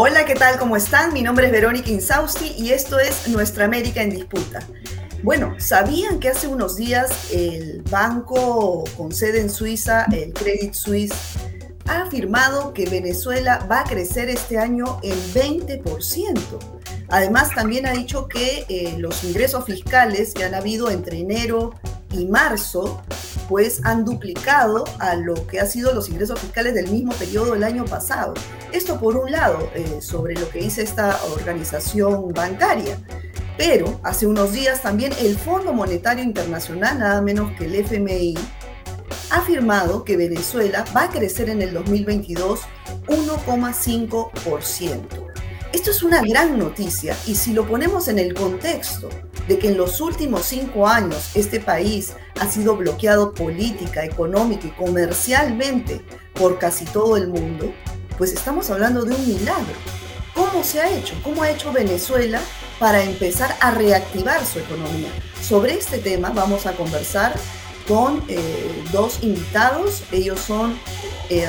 Hola, ¿qué tal? ¿Cómo están? Mi nombre es Verónica Insausti y esto es Nuestra América en Disputa. Bueno, ¿sabían que hace unos días el banco con sede en Suiza, el Credit Suisse, ha afirmado que Venezuela va a crecer este año en 20%? Además, también ha dicho que eh, los ingresos fiscales que han habido entre enero y marzo, pues han duplicado a lo que han sido los ingresos fiscales del mismo periodo del año pasado. Esto por un lado, eh, sobre lo que dice esta organización bancaria. Pero hace unos días también el Fondo Monetario Internacional, nada menos que el FMI, ha afirmado que Venezuela va a crecer en el 2022 1,5%. Esto es una gran noticia y si lo ponemos en el contexto de que en los últimos cinco años este país ha sido bloqueado política, económica y comercialmente por casi todo el mundo, pues estamos hablando de un milagro. ¿Cómo se ha hecho? ¿Cómo ha hecho Venezuela para empezar a reactivar su economía? Sobre este tema vamos a conversar con eh, dos invitados. Ellos son eh,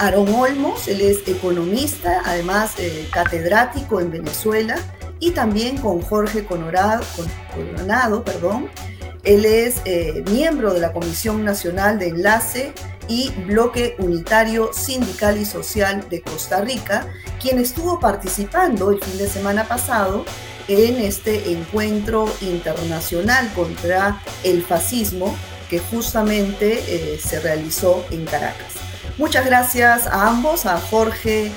Olmos, él es economista, además eh, catedrático en Venezuela, y también con Jorge Conorado, Coronado, perdón. Él es eh, miembro de la Comisión Nacional de Enlace y Bloque Unitario Sindical y Social de Costa Rica, quien estuvo participando el fin de semana pasado en este encuentro internacional contra el fascismo que justamente eh, se realizó en Caracas. Muchas gracias a ambos, a Jorge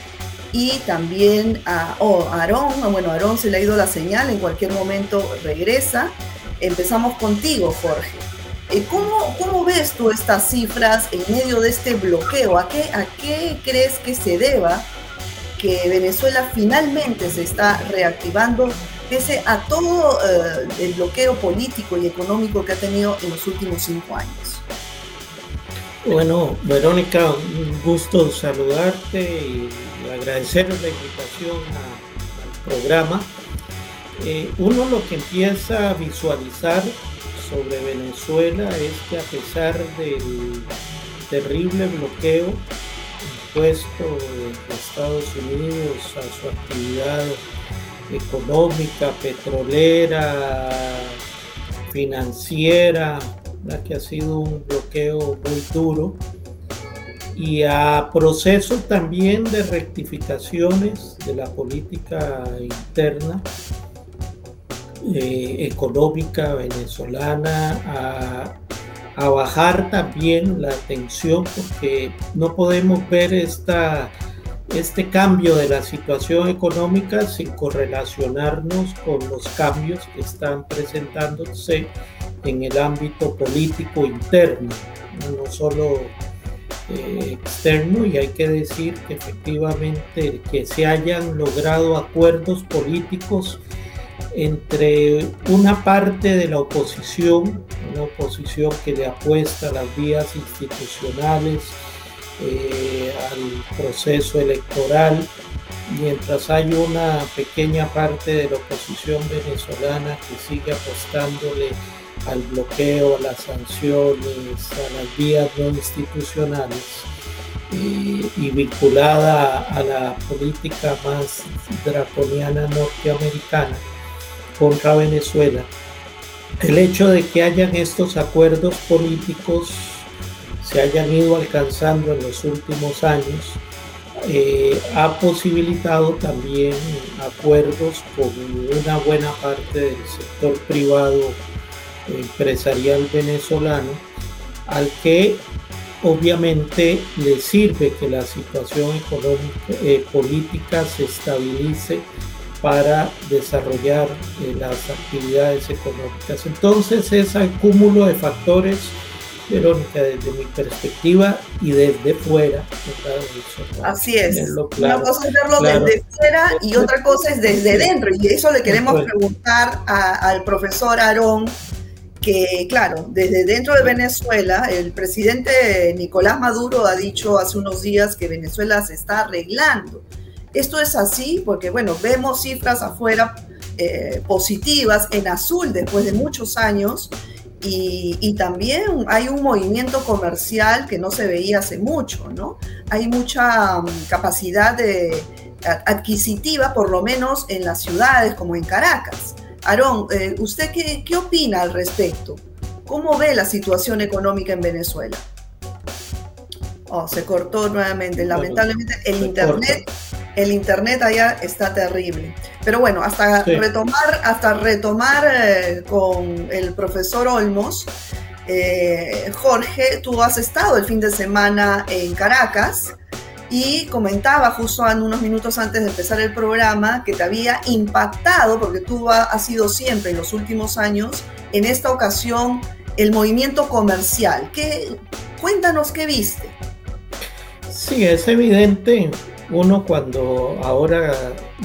y también a oh, Aarón. Bueno, Aarón se le ha ido la señal, en cualquier momento regresa. Empezamos contigo, Jorge. Eh, ¿Cómo, ¿Cómo, ves tú estas cifras en medio de este bloqueo? ¿A qué, ¿A qué crees que se deba que Venezuela finalmente se está reactivando pese a todo eh, el bloqueo político y económico que ha tenido en los últimos cinco años? Bueno, Verónica, un gusto saludarte y agradecer la invitación al programa. Eh, uno lo que empieza a visualizar sobre Venezuela es que a pesar del terrible bloqueo impuesto de Estados Unidos a su actividad económica, petrolera, financiera, la que ha sido un bloqueo muy duro, y a proceso también de rectificaciones de la política interna eh, económica venezolana, a, a, bajar también la tensión, porque no podemos ver esta, este cambio de la situación económica sin correlacionarnos con los cambios que están presentándose en el ámbito político interno, no solo eh, externo y hay que decir que efectivamente que se hayan logrado acuerdos políticos entre una parte de la oposición, una oposición que le apuesta a las vías institucionales, eh, al proceso electoral, mientras hay una pequeña parte de la oposición venezolana que sigue apostándole al bloqueo, a las sanciones, a las vías no institucionales y, vinculada a la política más draconiana norteamericana contra Venezuela. El hecho de que hayan estos acuerdos políticos se hayan ido alcanzando en los últimos años eh, ha posibilitado también acuerdos con una buena parte del sector privado empresarial venezolano al que obviamente le sirve que la situación económica, eh, política se estabilice para desarrollar eh, las actividades económicas. Entonces es el cúmulo de factores, Verónica, desde mi perspectiva y desde fuera. Así es. Una cosa es verlo desde fuera y otra cosa es desde dentro. Y eso le queremos preguntar al profesor Aarón que, claro, desde dentro de Venezuela, el presidente Nicolás Maduro ha dicho hace unos días que Venezuela se está arreglando. Esto es así porque, bueno, vemos cifras afuera eh, positivas en azul después de muchos años Y, también hay un movimiento comercial que no se veía hace mucho, ¿no? Hay mucha mm, capacidad de, adquisitiva, por lo menos en las ciudades como en Caracas. Aarón, eh, ¿usted qué, qué opina al respecto? ¿Cómo ve la situación económica en Venezuela? Oh, se cortó nuevamente. Lamentablemente el internet, el internet allá está terrible. Pero bueno, hasta retomar, hasta retomar eh, con el profesor Olmos, eh, Jorge, tú has estado el fin de semana en Caracas y comentaba justo unos minutos antes de empezar el programa que te había impactado, porque tú has sido siempre en los últimos años, en esta ocasión, el movimiento comercial. ¿Qué, cuéntanos qué viste. Sí, es evidente. Uno cuando ahora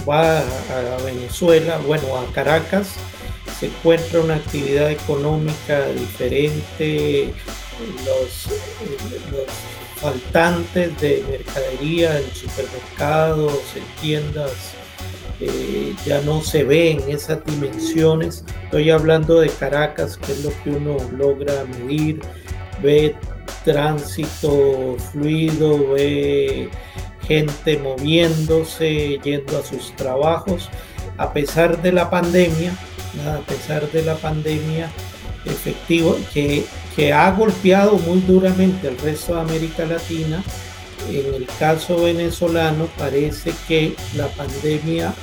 va a Venezuela, bueno, a Caracas, se encuentra una actividad económica diferente, los, faltantes de mercadería en supermercados, en tiendas, eh, ya no se ven esas dimensiones. Estoy hablando de Caracas, que es lo que uno logra medir, ve tránsito fluido, ve gente moviéndose, yendo a sus trabajos, a pesar de la pandemia, a pesar de la pandemia efectivo que, que ha golpeado muy duramente al resto de América Latina, en el caso venezolano parece que la pandemia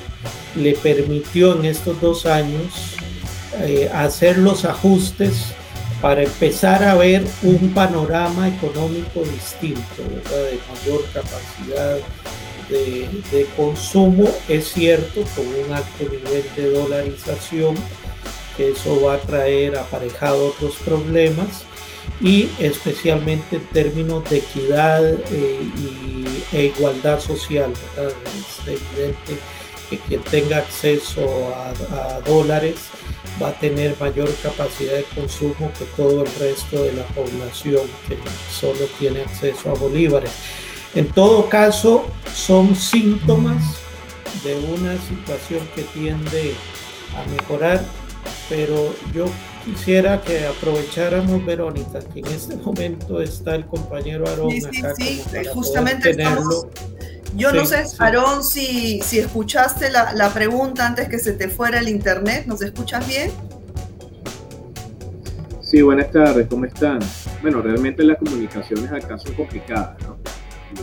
le permitió en estos dos años eh, hacer los ajustes para empezar a ver un panorama económico distinto, de mayor capacidad de, consumo, es cierto, con un alto nivel de dolarización, que eso va a traer aparejado otros problemas, y especialmente en términos de equidad eh, y, e igualdad social. Es evidente que quien tenga acceso a dólares, va a tener mayor capacidad de consumo que todo el resto de la población que solo tiene acceso a bolívares. En todo caso, son síntomas de una situación que tiende a mejorar, pero yo quisiera que aprovecháramos, Verónica, que en este momento está el compañero Aarón acá sí, justamente tenerlo. Yo no sé, Aarón, si, si escuchaste la, la, pregunta antes que se te fuera el internet. ¿Nos escuchas bien? Sí, buenas tardes, ¿cómo están? Bueno, realmente las comunicaciones acá son complicadas, ¿no?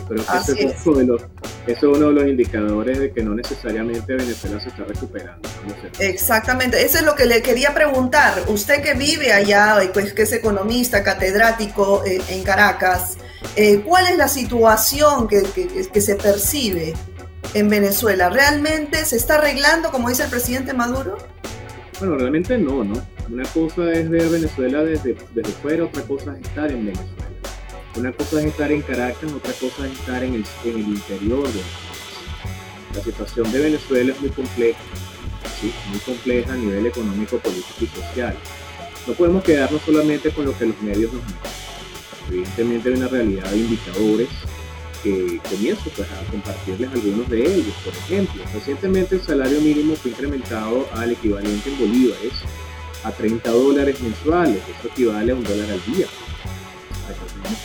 Que ese es, uno de los, es uno de los indicadores de que no necesariamente Venezuela se está recuperando. Exactamente, eso es lo que le quería preguntar. Usted que vive allá, pues que es economista, catedrático eh, en Caracas, eh, ¿Cuál es la situación que, se percibe en Venezuela? ¿Realmente se está arreglando, como dice el presidente Maduro? Bueno, realmente no, ¿no? Una cosa es ver Venezuela desde, desde fuera, otra cosa es estar en Venezuela. Una cosa es estar en Caracas, otra cosa es estar en el, en el interior de La situación de Venezuela es muy compleja, ¿sí? muy compleja a nivel económico, político y social. No podemos quedarnos solamente con lo que los medios nos muestran evidentemente hay una realidad de indicadores que comienzo pues, a compartirles algunos de ellos. Por ejemplo, recientemente el salario mínimo fue incrementado al equivalente en bolívares a 30 dólares mensuales, eso equivale a un dólar al día.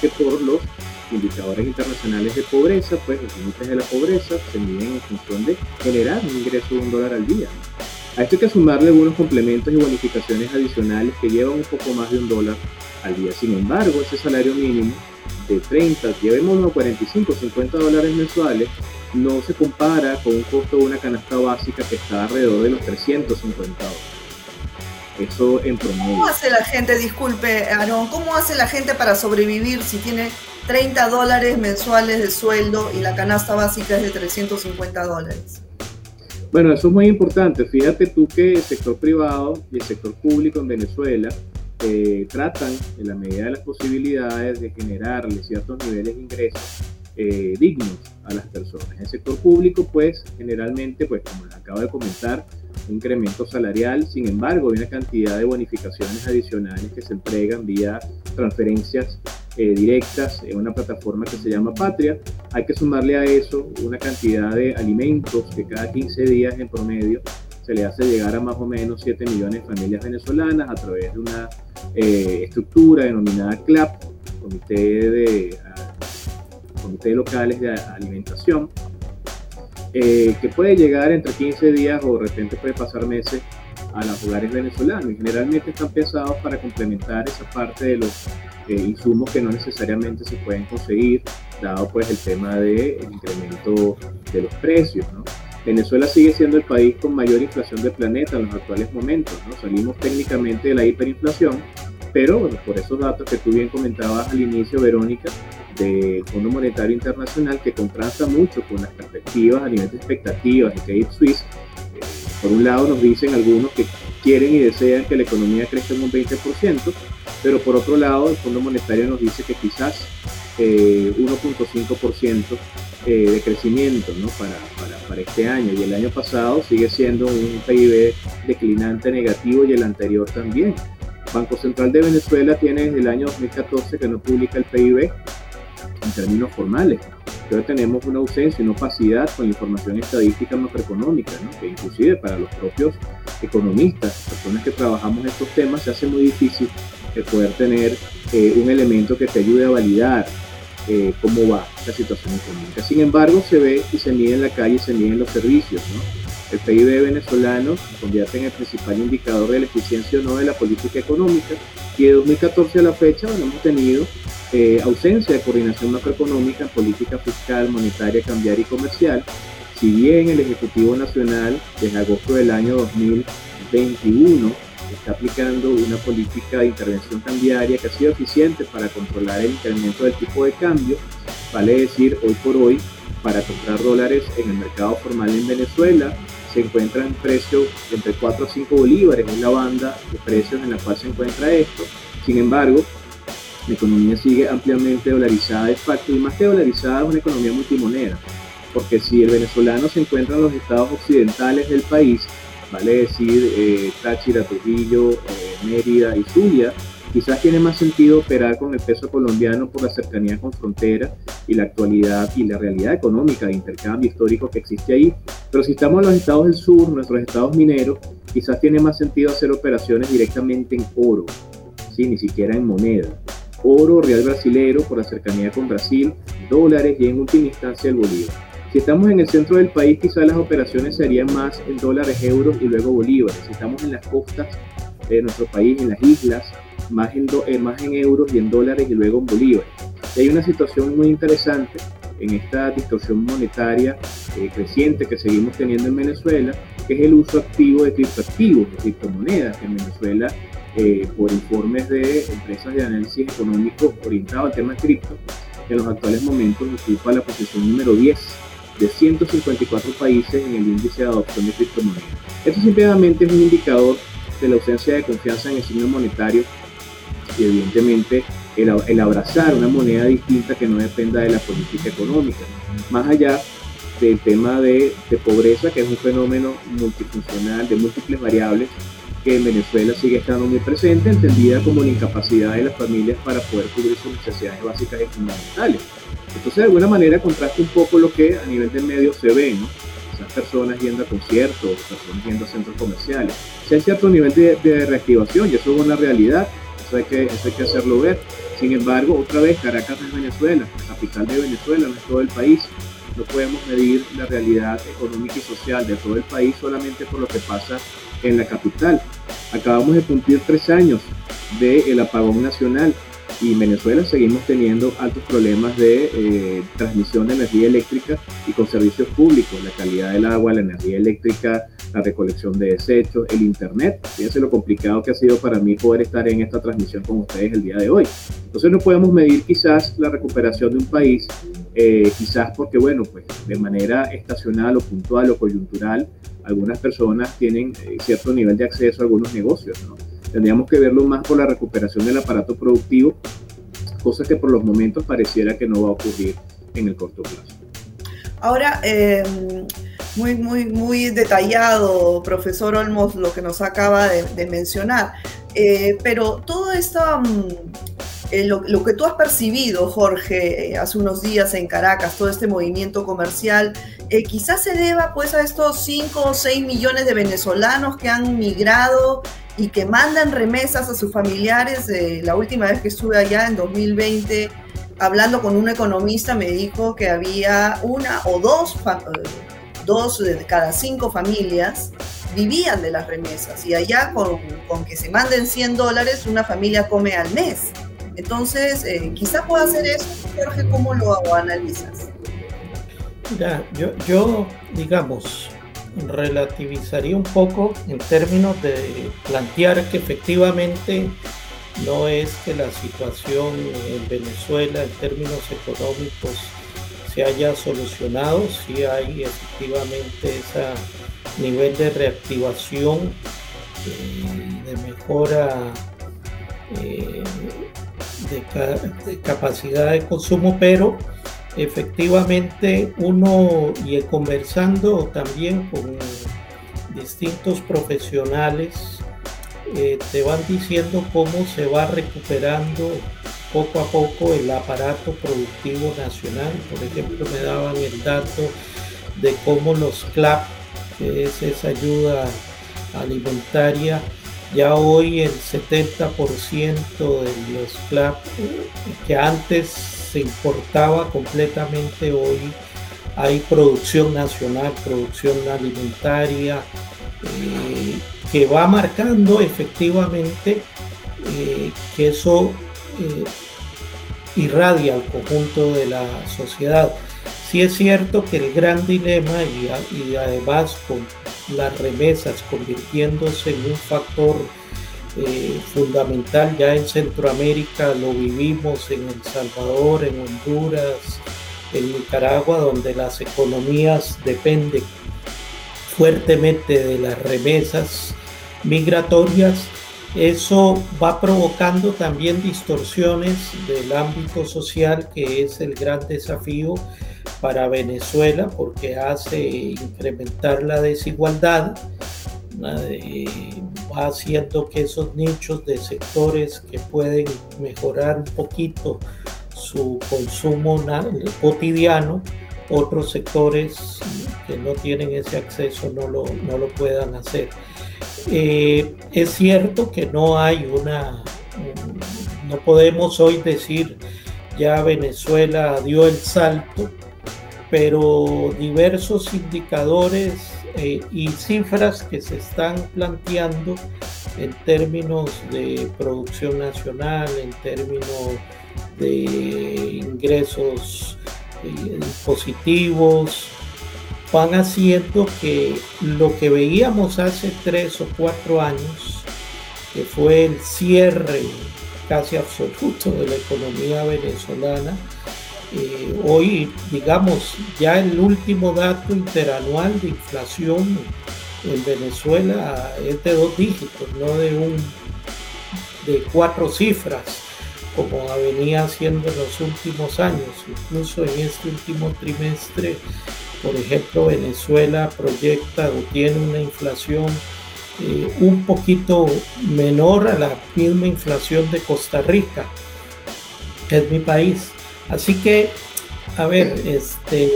Que por los indicadores internacionales de pobreza, pues los límites de la pobreza se miden en función de generar un ingreso de un dólar al día. A esto hay que sumarle algunos complementos y bonificaciones adicionales que llevan un poco más de un dólar al día. Sin embargo, ese salario mínimo de 30, llevémoslo a 45, 50 dólares mensuales, no se compara con un costo de una canasta básica que está alrededor de los 350 dólares. Eso en promedio. ¿Cómo hace la gente, disculpe, Aaron, cómo hace la gente para sobrevivir si tiene 30 dólares mensuales de sueldo y la canasta básica es de 350 dólares? Bueno, eso es muy importante. Fíjate tú que el sector privado y el sector público en Venezuela eh, tratan, en la medida de las posibilidades, de generarle ciertos niveles de ingresos eh, dignos a las personas. En el sector público, pues, generalmente, pues, como les acabo de comentar, incremento salarial, sin embargo, hay una cantidad de bonificaciones adicionales que se entregan vía transferencias eh, directas en una plataforma que se llama Patria. Hay que sumarle a eso una cantidad de alimentos que cada 15 días en promedio se le hace llegar a más o menos 7 millones de familias venezolanas a través de una eh, estructura denominada CLAP, Comité de, Comité Locales de Alimentación, eh, que puede llegar entre 15 días o de repente puede pasar meses a los hogares venezolanos y generalmente están pensados para complementar esa parte de los eh, insumos que no necesariamente se pueden conseguir, dado pues el tema del incremento de los precios. ¿no? Venezuela sigue siendo el país con mayor inflación del planeta en los actuales momentos. ¿no? Salimos técnicamente de la hiperinflación, pero bueno, por esos datos que tú bien comentabas al inicio, Verónica, del Fondo Monetario Internacional, que contrasta mucho con las perspectivas a nivel de expectativas de Credit Suisse, por un lado nos dicen algunos que quieren y desean que la economía crezca en un 20%, pero por otro lado el Fondo Monetario nos dice que quizás 1.5% eh, eh, de crecimiento ¿no? para, para, para, este año y el año pasado sigue siendo un PIB declinante negativo y el anterior también. Banco Central de Venezuela tiene desde el año 2014 que no publica el PIB en términos formales entonces tenemos una ausencia, una opacidad con información estadística macroeconómica, que inclusive para los propios economistas, personas que trabajamos estos temas, se hace muy difícil poder tener eh, un elemento que te ayude a validar eh, cómo va la situación económica. Sin embargo, se ve y se mide en la calle se mide en los servicios. El PIB venezolano se convierte en el principal indicador de la eficiencia o no de la política económica y de 2014 a la fecha hemos tenido eh, ausencia de coordinación macroeconómica en política fiscal, monetaria, cambiaria y comercial, si bien el Ejecutivo Nacional desde agosto del año 2021 está aplicando una política de intervención cambiaria que ha sido eficiente para controlar el incremento del tipo de cambio, vale decir, hoy por hoy, para comprar dólares en el mercado formal en Venezuela, se encuentra en precio entre 4 a 5 bolívares, en la banda de precios en la cual se encuentra esto. Sin embargo, la economía sigue ampliamente dolarizada de facto y más que dolarizada es una economía multimoneda, porque si el venezolano se encuentra en los estados occidentales del país, vale decir eh, Táchira, Trujillo, eh, Mérida y Zulia, quizás tiene más sentido operar con el peso colombiano por la cercanía con frontera y la actualidad y la realidad económica de intercambio histórico que existe ahí. Pero si estamos en los estados del sur, nuestros estados mineros, quizás tiene más sentido hacer operaciones directamente en oro, ¿sí? ni siquiera en moneda oro, real brasilero por la cercanía con Brasil, dólares y en última instancia el bolívar. Si estamos en el centro del país, quizás las operaciones serían más en dólares, euros y luego bolívares. Si estamos en las costas de nuestro país, en las islas, más en, eh, más en euros y en dólares y luego en bolívares. Y hay una situación muy interesante en esta distorsión monetaria eh, creciente que seguimos teniendo en Venezuela, que es el uso activo de criptoactivos, de criptomonedas, que en Venezuela eh, por informes de empresas de análisis económico orientado al tema cripto, que en los actuales momentos ocupa la posición número 10 de 154 países en el índice de adopción de criptomonedas. Esto simplemente es un indicador de la ausencia de confianza en el signo monetario y evidentemente el, el, abrazar una moneda distinta que no dependa de la política económica. Más allá del tema de, de pobreza, que es un fenómeno multifuncional de múltiples variables que en Venezuela sigue estando muy presente, entendida como la incapacidad de las familias para poder cubrir sus necesidades básicas y fundamentales. Entonces, de alguna manera, contrasta un poco lo que a nivel del medio se ve, ¿no? Esas personas yendo a conciertos, personas yendo a centros comerciales. Si hay cierto nivel de, reactivación, y eso es una realidad, eso hay, que, eso hay que hacerlo ver. Sin embargo, otra vez, Caracas es Venezuela, la capital de Venezuela, no es todo el país. No podemos medir la realidad económica y social de todo el país solamente por lo que pasa en la capital. Acabamos de cumplir tres años del apagón nacional y en Venezuela seguimos teniendo altos problemas de eh, transmisión de energía eléctrica y con servicios públicos, la calidad del agua, la energía eléctrica, la recolección de desechos, el internet. Fíjense lo complicado que ha sido para mí poder estar en esta transmisión con ustedes el día de hoy. Entonces no podemos medir quizás la recuperación de un país, eh, quizás porque, bueno, pues de manera estacional o puntual o coyuntural, algunas personas tienen eh, cierto nivel de acceso a algunos negocios. ¿no? Tendríamos que verlo más por la recuperación del aparato productivo, cosa que por los momentos pareciera que no va a ocurrir en el corto plazo. Ahora, em, muy, muy, muy detallado, profesor Olmos, lo que nos acaba de, mencionar, eh, pero todo esta, mm, eh, lo, que tú has percibido, Jorge, eh, hace unos días en Caracas, todo este movimiento comercial, eh, quizás se deba pues a estos 5 o 6 millones de venezolanos que han migrado y que mandan remesas a sus familiares. la última vez que estuve allá en 2020, hablando con un economista, me dijo que había una o dos, dos de cada cinco familias vivían de las remesas y allá con, con que se manden 100 dólares una familia come al mes. Entonces, eh, quizá pueda hacer eso, Jorge, ¿cómo lo analizas? Mira, yo, digamos, relativizaría un poco en términos de plantear que efectivamente no es que la situación en Venezuela en términos económicos se haya solucionado, sí hay efectivamente ese nivel de reactivación, y de mejora eh, de, capacidad de consumo, pero efectivamente uno y conversando también con distintos profesionales eh, te van diciendo cómo se va recuperando poco a poco el aparato productivo nacional. Por ejemplo, me daban el dato de cómo los CLAP, que es esa ayuda alimentaria, ya hoy el 70% de los CLAP que antes se importaba completamente, hoy hay producción nacional, producción alimentaria, eh, que va marcando efectivamente eh, que eso eh, irradia al conjunto de la sociedad. Sí es cierto que el gran dilema y, además con las remesas convirtiéndose en un factor eh, fundamental ya en Centroamérica, lo vivimos en El Salvador, en Honduras, en Nicaragua, donde las economías dependen fuertemente de las remesas migratorias. Eso va provocando también distorsiones del ámbito social, que es el gran desafío para Venezuela porque hace incrementar la desigualdad, va haciendo que esos nichos de sectores que pueden mejorar un poquito su consumo cotidiano, otros sectores que no tienen ese acceso no lo, no lo puedan hacer. Eh, es cierto que no hay una, no podemos hoy decir ya Venezuela dio el salto, pero diversos indicadores eh, y cifras que se están planteando en términos de producción nacional, en términos de ingresos eh, positivos, van haciendo que lo que veíamos hace tres o cuatro años, que fue el cierre casi absoluto de la economía venezolana, eh, hoy, digamos, ya el último dato interanual de inflación en Venezuela es de dos dígitos, no de un de cuatro cifras, como venía haciendo en los últimos años. Incluso en este último trimestre, por ejemplo, Venezuela proyecta o tiene una inflación eh, un poquito menor a la misma inflación de Costa Rica, que es mi país. Así que, a ver, este,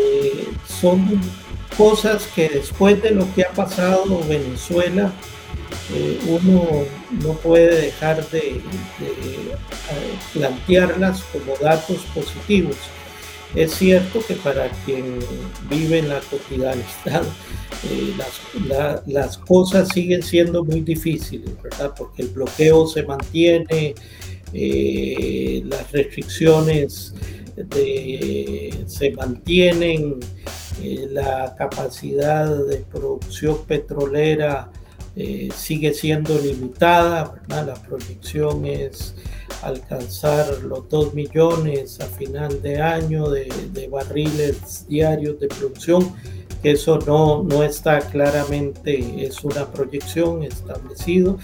son cosas que después de lo que ha pasado Venezuela, eh, uno no puede dejar de, eh, plantearlas como datos positivos. Es cierto que para quien vive en la cotidianidad, eh, las, las, cosas siguen siendo muy difíciles, ¿verdad? Porque el bloqueo se mantiene, las restricciones se mantienen eh, la capacidad de producción petrolera eh, sigue siendo limitada, la proyección es alcanzar los 2 millones a final de año de, barriles diarios de producción, eso no, no está claramente, es una proyección establecido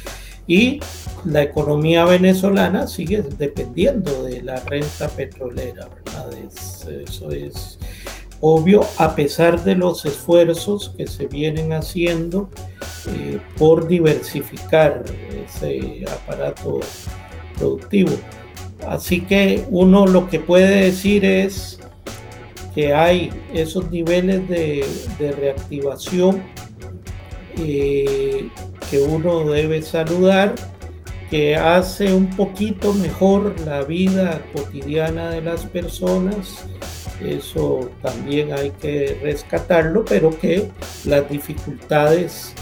y la economía venezolana sigue dependiendo de la renta petrolera, ¿verdad? eso es obvio, a pesar de los esfuerzos que se vienen haciendo eh, por diversificar ese aparato productivo. Así que uno lo que puede decir es que hay esos niveles de, reactivación eh, que uno debe saludar, que hace un poquito mejor la vida cotidiana de las personas. Eso también hay que rescatarlo, pero que las dificultades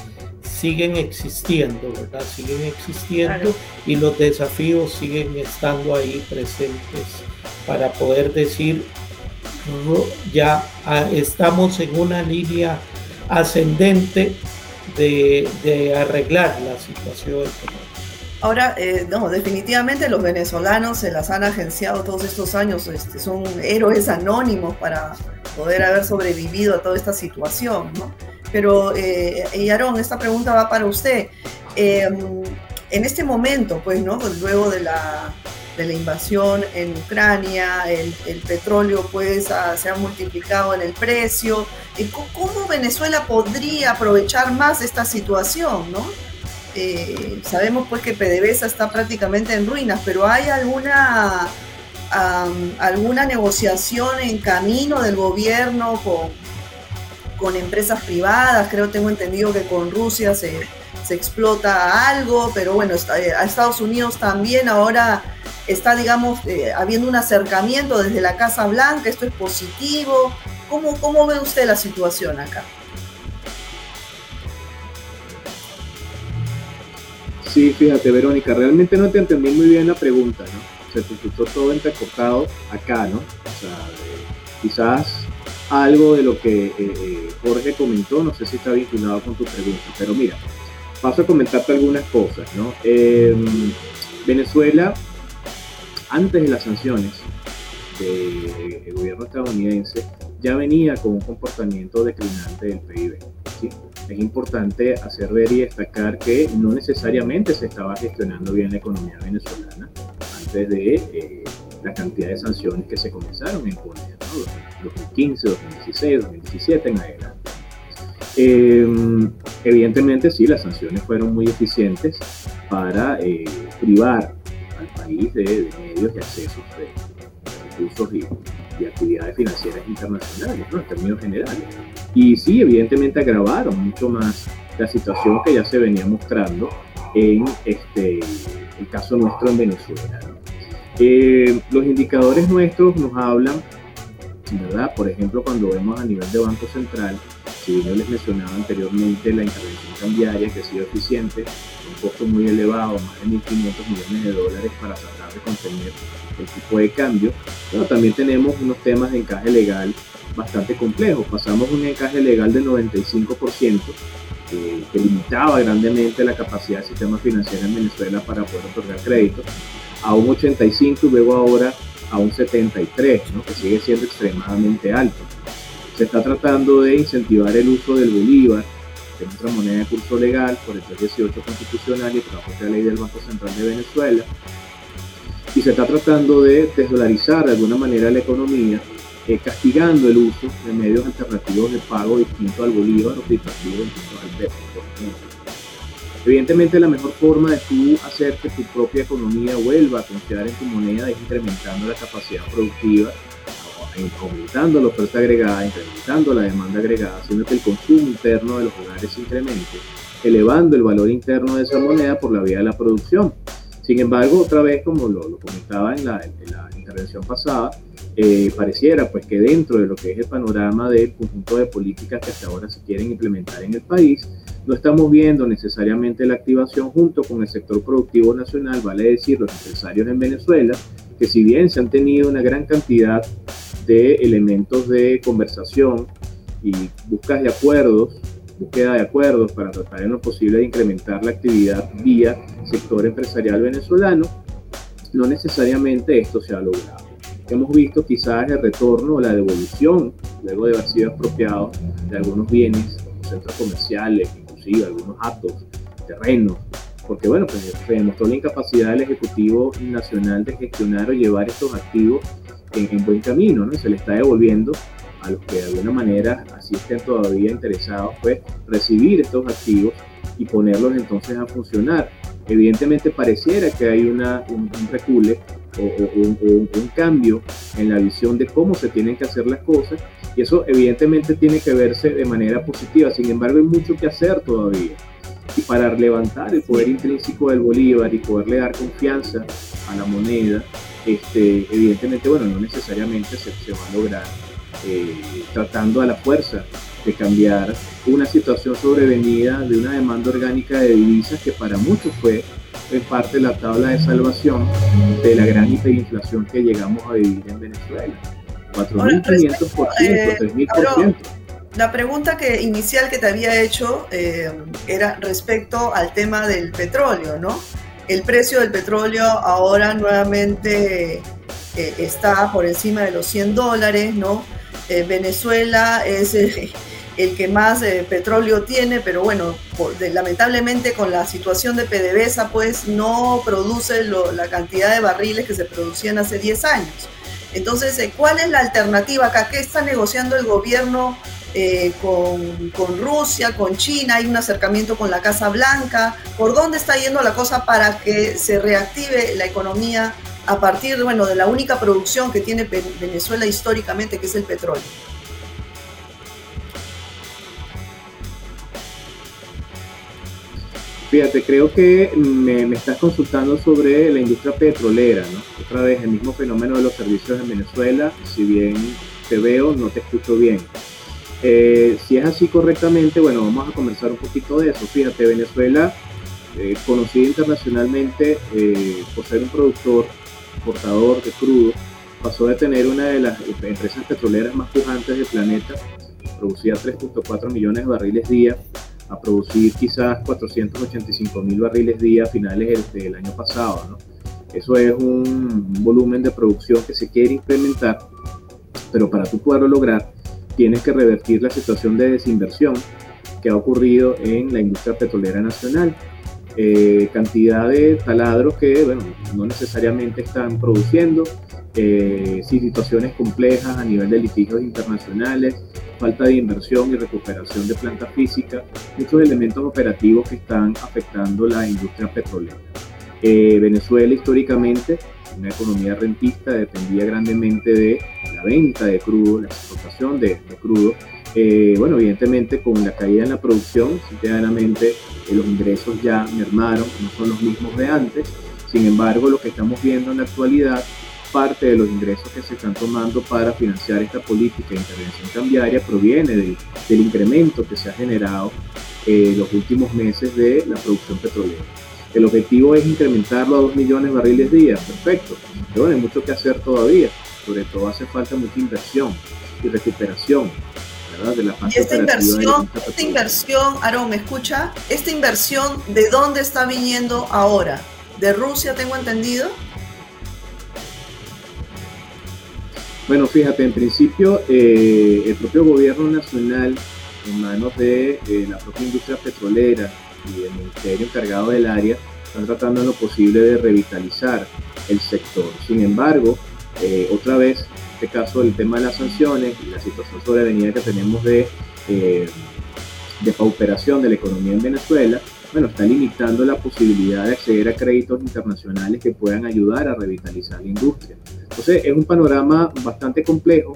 siguen existiendo, ¿verdad? Siguen existiendo y los desafíos siguen estando ahí presentes para poder decir, ya ah, estamos en una línea ascendente de, arreglar la situación Ahora, eh, no, definitivamente los venezolanos se las han agenciado todos estos años, este, son héroes anónimos para poder haber sobrevivido a toda esta situación, ¿no? Pero, eh, Yaron, esta pregunta va para usted. Em, en este momento, pues, ¿no? Luego de la, de la invasión en Ucrania, el, petróleo pues se ha multiplicado en el precio. ¿Cómo Venezuela podría aprovechar más esta situación? ¿no? Eh, sabemos pues que PDVSA está prácticamente en ruinas, pero ¿hay alguna, alguna negociación en camino del gobierno con, con empresas privadas? Creo, tengo entendido que con Rusia se, se explota algo, pero bueno, eh, a Estados Unidos también ahora está, digamos, eh, habiendo un acercamiento desde la Casa Blanca, esto es positivo. ¿Cómo, cómo ve usted la situación acá? Sí, fíjate, Verónica, realmente no te entendí muy bien la pregunta, ¿no? Se te escuchó todo entrecortado acá, ¿no? O sea, quizás algo de lo que eh, eh, Jorge comentó, no sé si está vinculado con tu pregunta, pero mira, paso a comentarte algunas cosas, ¿no? Em, Venezuela antes de las sanciones del gobierno estadounidense, ya venía con un comportamiento declinante del PIB. Es importante hacer ver y destacar que no necesariamente se estaba gestionando bien la economía venezolana antes de eh, la cantidad de sanciones que se comenzaron a imponer, ¿no? 2015, 2016, 2017 en adelante. Eh, evidentemente sí, las sanciones fueron muy eficientes para eh, privar país de, medios de acceso de, recursos y, actividades financieras internacionales, en términos generales. Y sí, evidentemente agravaron mucho más la situación que ya se venía mostrando en este, el caso nuestro en Venezuela. Eh, los indicadores nuestros nos hablan, Por ejemplo, cuando vemos a nivel de Banco Central, si yo les mencionaba anteriormente la intervención cambiaria que ha sido eficiente, un costo muy elevado, más de 1.500 millones de dólares para tratar de contener el tipo de cambio, pero también tenemos unos temas de encaje legal bastante complejos. Pasamos un encaje legal del 95%, que limitaba grandemente la capacidad del sistema financiero en Venezuela para poder otorgar créditos, a un 85% y luego ahora a un 73%, que sigue siendo extremadamente alto. Se está tratando de incentivar el uso del bolívar, que es nuestra moneda de curso legal, por el 318 constitucional y por la ley del Banco Central de Venezuela. Y se está tratando de desdolarizar de alguna manera la economía, eh, castigando el uso de medios alternativos de pago distintos al bolívar o distintos al peso. Evidentemente la mejor forma de tú hacer que tu propia economía vuelva a confiar en tu moneda es incrementando la capacidad productiva aumentando la oferta agregada, incrementando la demanda agregada, haciendo que el consumo interno de los hogares se incremente, elevando el valor interno de esa moneda por la vía de la producción. Sin embargo, otra vez, como lo, comentaba en la, intervención pasada, eh, pareciera pues que dentro de lo que es el panorama del conjunto de políticas que hasta ahora se quieren implementar en el país, no estamos viendo necesariamente la activación junto con el sector productivo nacional, vale decir, los empresarios en Venezuela, que si bien se han tenido una gran cantidad de elementos de conversación y buscas de acuerdos, búsqueda de acuerdos para tratar en lo posible de incrementar la actividad vía sector empresarial venezolano, no necesariamente esto se ha logrado. Hemos visto quizás el retorno o la devolución, luego de haber sido expropiado de algunos bienes, centros comerciales, algunos actos, terrenos, porque bueno, pues se demostró la incapacidad del Ejecutivo Nacional de gestionar o llevar estos activos en, buen camino, ¿no? se le está devolviendo a los que de alguna manera así estén todavía interesados, pues recibir estos activos y ponerlos entonces a funcionar. Evidentemente pareciera que hay un, recule o, un, cambio en la visión de cómo se tienen que hacer las cosas y eso evidentemente tiene que verse de manera positiva. Sin embargo, hay mucho que hacer todavía. Y para levantar el poder intrínseco del Bolívar y poderle dar confianza a la moneda, este, evidentemente, bueno, no necesariamente se, se va a lograr eh, tratando a la fuerza de cambiar una situación sobrevenida de una demanda orgánica de divisas que para muchos fue en parte la tabla de salvación de la gran hiperinflación que llegamos a vivir en Venezuela. 4.500%, 3.000%. Eh, la pregunta que, inicial que te había hecho eh, era respecto al tema del petróleo, ¿no? El precio del petróleo ahora nuevamente eh, está por encima de los 100 dólares, ¿no? Venezuela es el que más eh, petróleo tiene, pero bueno, lamentablemente con la situación de PDVSA, pues no produce la cantidad de barriles que se producían hace 10 años. Entonces, eh, ¿cuál es la alternativa acá? ¿Qué está negociando el gobierno eh, con, Rusia, con China? ¿Hay un acercamiento con la Casa Blanca? ¿Por dónde está yendo la cosa para que se reactive la economía a partir bueno, de la única producción que tiene Venezuela históricamente, que es el petróleo? Fíjate, creo que me, estás consultando sobre la industria petrolera, ¿no? Otra vez, el mismo fenómeno de los servicios en Venezuela, si bien te veo, no te escucho bien. Eh, si es así correctamente, bueno, vamos a conversar un poquito de eso. Fíjate, Venezuela, eh, conocida internacionalmente eh, por ser un productor, portador de crudo, pasó de tener una de las empresas petroleras más pujantes del planeta, producía 3.4 millones de barriles día, a producir quizás 485 mil barriles día a finales del, año pasado. ¿no? Eso es un, volumen de producción que se quiere implementar, pero para tú poderlo lograr tienes que revertir la situación de desinversión que ha ocurrido en la industria petrolera nacional. Eh, cantidad de taladros que bueno, no necesariamente están produciendo, eh, situaciones complejas a nivel de litigios internacionales, falta de inversión y recuperación de planta física, muchos elementos operativos que están afectando la industria petrolera. Eh, Venezuela históricamente, una economía rentista, dependía grandemente de la venta de crudo, la exportación de, crudo. Eh, bueno, evidentemente con la caída en la producción, sinceramente eh, los ingresos ya mermaron, no son los mismos de antes. Sin embargo, lo que estamos viendo en la actualidad parte de los ingresos que se están tomando para financiar esta política de intervención cambiaria proviene del, incremento que se ha generado en eh, los últimos meses de la producción petrolera. El objetivo es incrementarlo a 2 millones de barriles día, perfecto, pero hay mucho que hacer todavía, sobre todo hace falta mucha inversión y recuperación de la y esta inversión, esta inversión, Aaron, ¿me escucha? ¿Esta inversión de dónde está viniendo ahora? ¿De Rusia, tengo entendido? Bueno, fíjate, en principio eh, el propio gobierno nacional, en manos de eh, la propia industria petrolera y el ministerio encargado del área, están tratando en lo posible de revitalizar el sector. Sin embargo, eh, otra vez, en este caso el tema de las sanciones y la situación sobrevenida que tenemos de, de pauperación de la economía en Venezuela, bueno, está limitando la posibilidad de acceder a créditos internacionales que puedan ayudar a revitalizar la industria. Entonces, es un panorama bastante complejo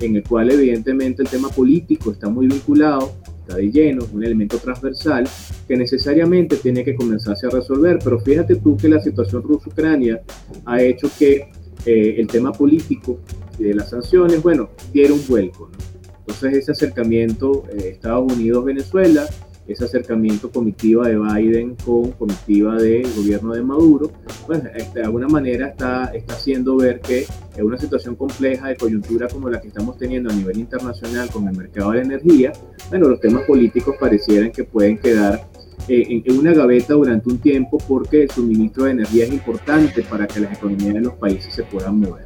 en el cual evidentemente el tema político está muy vinculado, está de lleno, es un elemento transversal que necesariamente tiene que comenzarse a resolver. Pero fíjate tú que la situación ruso-ucrania ha hecho que eh, el tema político de las sanciones, bueno, diera un vuelco. Entonces ese acercamiento eh, Estados Unidos-Venezuela ese acercamiento comitiva de Biden con comitiva del gobierno de Maduro, pues este, de alguna manera está, está haciendo ver que en una situación compleja de coyuntura como la que estamos teniendo a nivel internacional con el mercado de la energía, bueno, los temas políticos parecieran que pueden quedar eh, en, una gaveta durante un tiempo porque el suministro de energía es importante para que las economías de los países se puedan mover.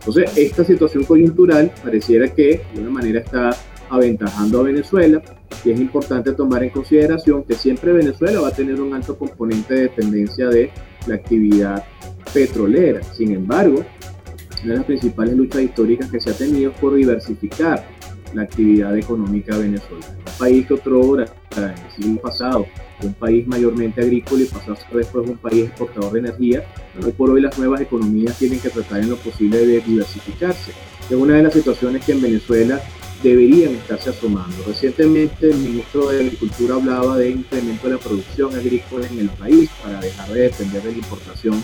Entonces, esta situación coyuntural pareciera que de una manera está aventajando a Venezuela y es importante tomar en consideración que siempre Venezuela va a tener un alto componente de dependencia de la actividad petrolera. Sin embargo, una de las principales luchas históricas que se ha tenido es por diversificar la actividad económica venezolana. Un país que otro hora en el siglo pasado un país mayormente agrícola y pasó a después un país exportador de energía, hoy por hoy las nuevas economías tienen que tratar en lo posible de diversificarse. Es una de las situaciones que en Venezuela deberían estarse asomando. Recientemente el ministro de Agricultura hablaba de incremento de la producción agrícola en el país para dejar de depender de la importación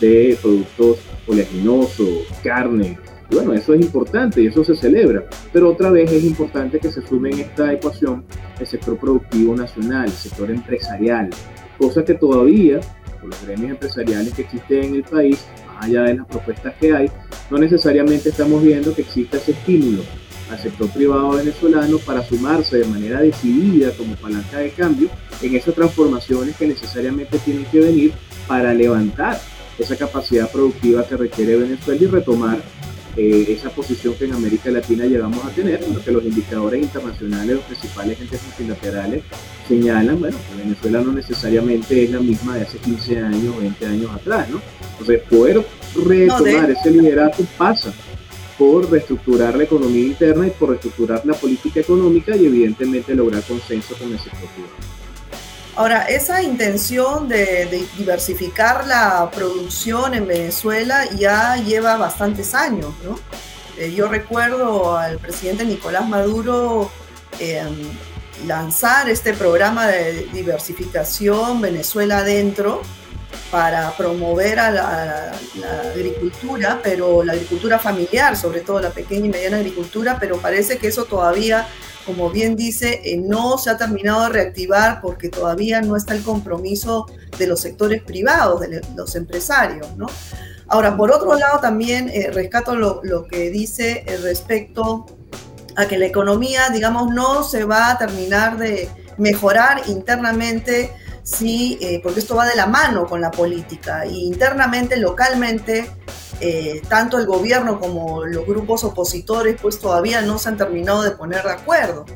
de productos oleaginosos, carne. Bueno, eso es importante y eso se celebra, pero otra vez es importante que se sume en esta ecuación el sector productivo nacional, el sector empresarial, cosa que todavía, por los gremios empresariales que existen en el país, más allá de las propuestas que hay, no necesariamente estamos viendo que exista ese estímulo al sector privado venezolano para sumarse de manera decidida como palanca de cambio en esas transformaciones que necesariamente tienen que venir para levantar esa capacidad productiva que requiere Venezuela y retomar eh, esa posición que en América Latina llegamos a tener, porque los indicadores internacionales, los principales agentes multilaterales señalan, bueno, que Venezuela no necesariamente es la misma de hace 15 años, 20 años atrás, ¿no? Entonces, poder retomar ese liderato pasa por reestructurar la economía interna y por reestructurar la política económica y evidentemente lograr consenso con el sector privado. Ahora, esa intención de, diversificar la producción en Venezuela ya lleva bastantes años, ¿no? Eh, yo recuerdo al presidente Nicolás Maduro em, lanzar este programa de diversificación Venezuela adentro, para promover a la, agricultura, pero la agricultura familiar, sobre todo la pequeña y mediana agricultura, pero parece que eso todavía, como bien dice, eh, no se ha terminado de reactivar porque todavía no está el compromiso de los sectores privados, de los empresarios, ¿no? Ahora, por otro lado, también eh, rescato lo, lo, que dice eh, respecto a que la economía, digamos, no se va a terminar de mejorar internamente sí, eh, porque esto va de la mano con la política y internamente, localmente, eh, tanto el gobierno como los grupos opositores pues todavía no se han terminado de poner de acuerdo.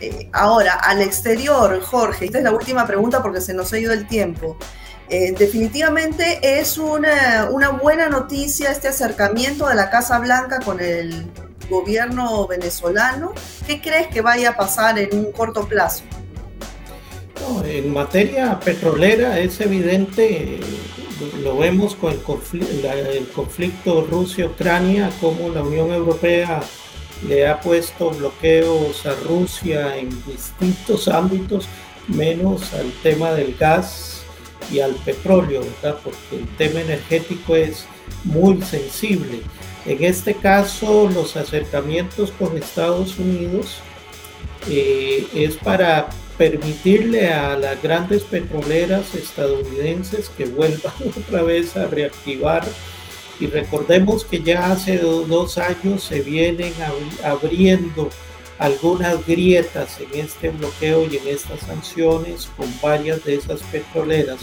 Eh, ahora, al exterior, Jorge, esta es la última pregunta porque se nos ha ido el tiempo. definitivamente es una buena noticia este acercamiento de la Casa Blanca con el gobierno venezolano. ¿Qué crees que vaya a pasar en un corto plazo? En materia petrolera es evidente, lo vemos con el conflicto, conflicto Rusia-Ucrania, como la Unión Europea le ha puesto bloqueos a Rusia en distintos ámbitos, menos al tema del gas y al petróleo, ¿verdad? porque el tema energético es muy sensible. En este caso, los acercamientos con Estados Unidos eh, es para permitirle a las grandes petroleras estadounidenses que vuelvan otra vez a reactivar. Y recordemos que ya hace dos años se vienen abriendo algunas grietas en este bloqueo y en estas sanciones con varias de esas petroleras.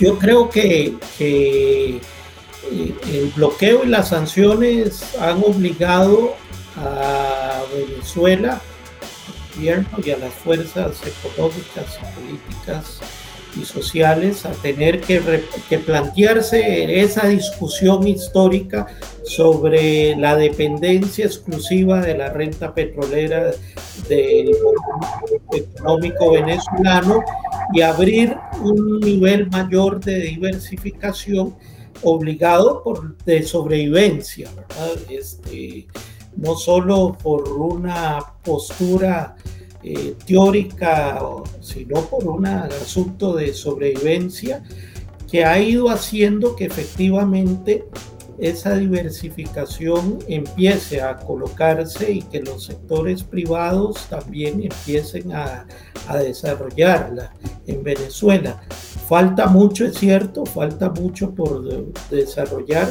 Yo creo que, eh, el bloqueo y las sanciones han obligado a Venezuela y a las fuerzas económicas y políticas y sociales a tener que, que, plantearse esa discusión histórica sobre la dependencia exclusiva de la renta petrolera del económico venezolano y abrir un nivel mayor de diversificación obligado por de sobrevivencia, ¿verdad? Este, no solo por una postura eh, teórica, sino por un asunto de sobrevivencia que ha ido haciendo que efectivamente esa diversificación empiece a colocarse y que los sectores privados también empiecen a, a desarrollarla en Venezuela. Falta mucho, es cierto, falta mucho por desarrollar,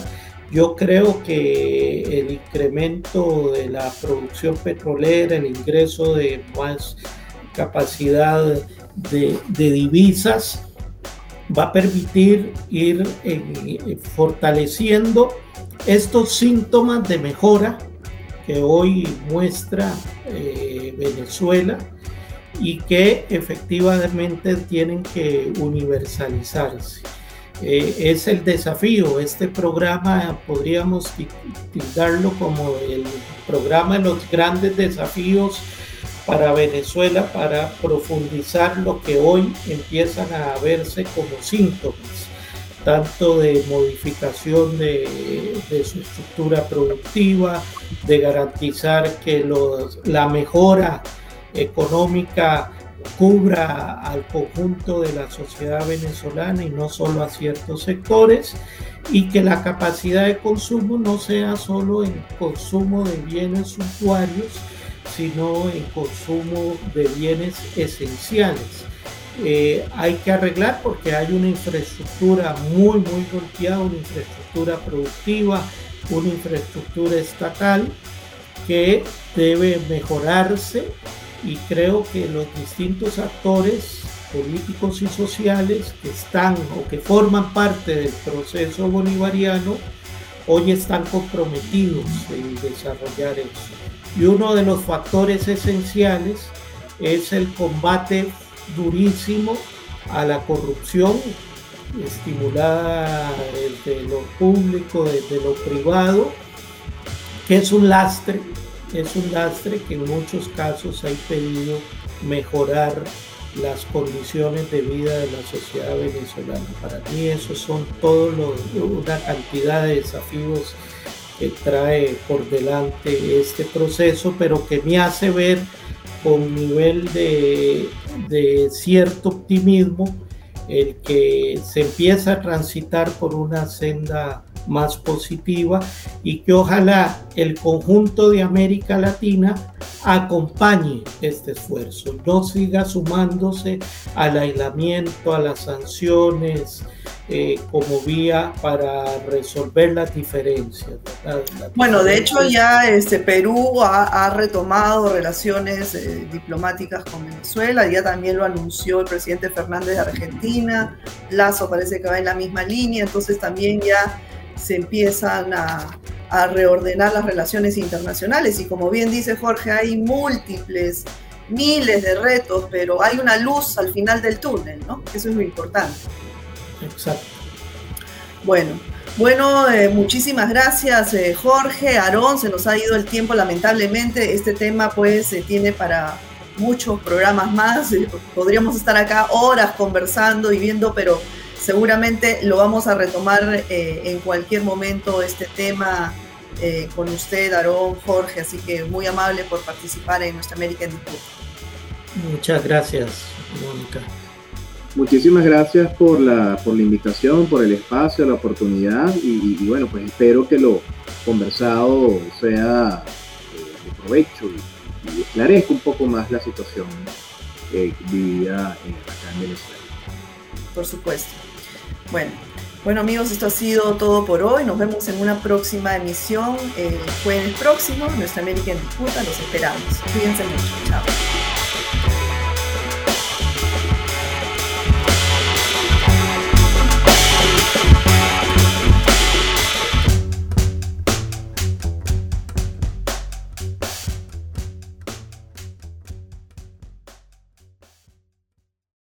yo creo que el incremento de la producción petrolera, el ingreso de más capacidad de, divisas, va a permitir ir eh, fortaleciendo estos síntomas de mejora que hoy muestra eh, Venezuela y que efectivamente tienen que universalizarse. Eh, es el desafío. Este programa podríamos tildarlo como el programa de los grandes desafíos para Venezuela para profundizar lo que hoy empiezan a verse como síntomas, tanto de modificación de, su estructura productiva, de garantizar que la mejora económica cubra al conjunto de la sociedad venezolana y no solo a ciertos sectores y que la capacidad de consumo no sea solo en consumo de bienes suntuarios, sino en consumo de bienes esenciales. Eh, hay que arreglar porque hay una infraestructura muy, muy golpeada, una infraestructura productiva, una infraestructura estatal que debe mejorarse y creo que los distintos actores políticos y sociales que están o que forman parte del proceso bolivariano hoy están comprometidos en desarrollar eso. Y uno de los factores esenciales es el combate durísimo a la corrupción estimulada desde lo público, desde lo privado, que es un lastre es un lastre que en muchos casos ha impedido mejorar las condiciones de vida de la sociedad venezolana. Para mí esos son todos una cantidad de desafíos que trae por delante este proceso, pero que me hace ver con nivel de, de cierto optimismo el que se empieza a transitar por una senda más positiva y que ojalá el conjunto de América Latina acompañe este esfuerzo, no siga sumándose al aislamiento, a las sanciones eh, como vía para resolver las diferencias. bueno, de hecho ya este, Perú ha, retomado relaciones eh, diplomáticas con Venezuela, ya también lo anunció el presidente Fernández de Argentina, Lazo parece que va en la misma línea, entonces también ya se empiezan a, reordenar las relaciones internacionales y como bien dice Jorge, hay múltiples, miles de retos, pero hay una luz al final del túnel, ¿no? Eso es lo importante. Exacto. Bueno, bueno, eh, muchísimas gracias eh, Jorge, Aarón, se nos ha ido el tiempo lamentablemente, este tema pues se tiene para muchos programas más, eh, podríamos estar acá horas conversando y viendo, pero seguramente lo vamos a retomar eh, en cualquier momento este tema eh, con usted, Aarón, Jorge, así que muy amable por participar en nuestra América en Disputa. Muchas gracias, Mónica. Muchísimas gracias por la, por la invitación, por el espacio, la oportunidad y, bueno, pues espero que lo conversado sea eh, de provecho y, esclarezca un poco más la situación que vivía acá en Venezuela. Por supuesto. Bueno, bueno amigos, esto ha sido todo por hoy. Nos vemos en una próxima emisión el jueves próximo. Nuestra América en Disputa. Los esperamos. Cuídense mucho. Chao.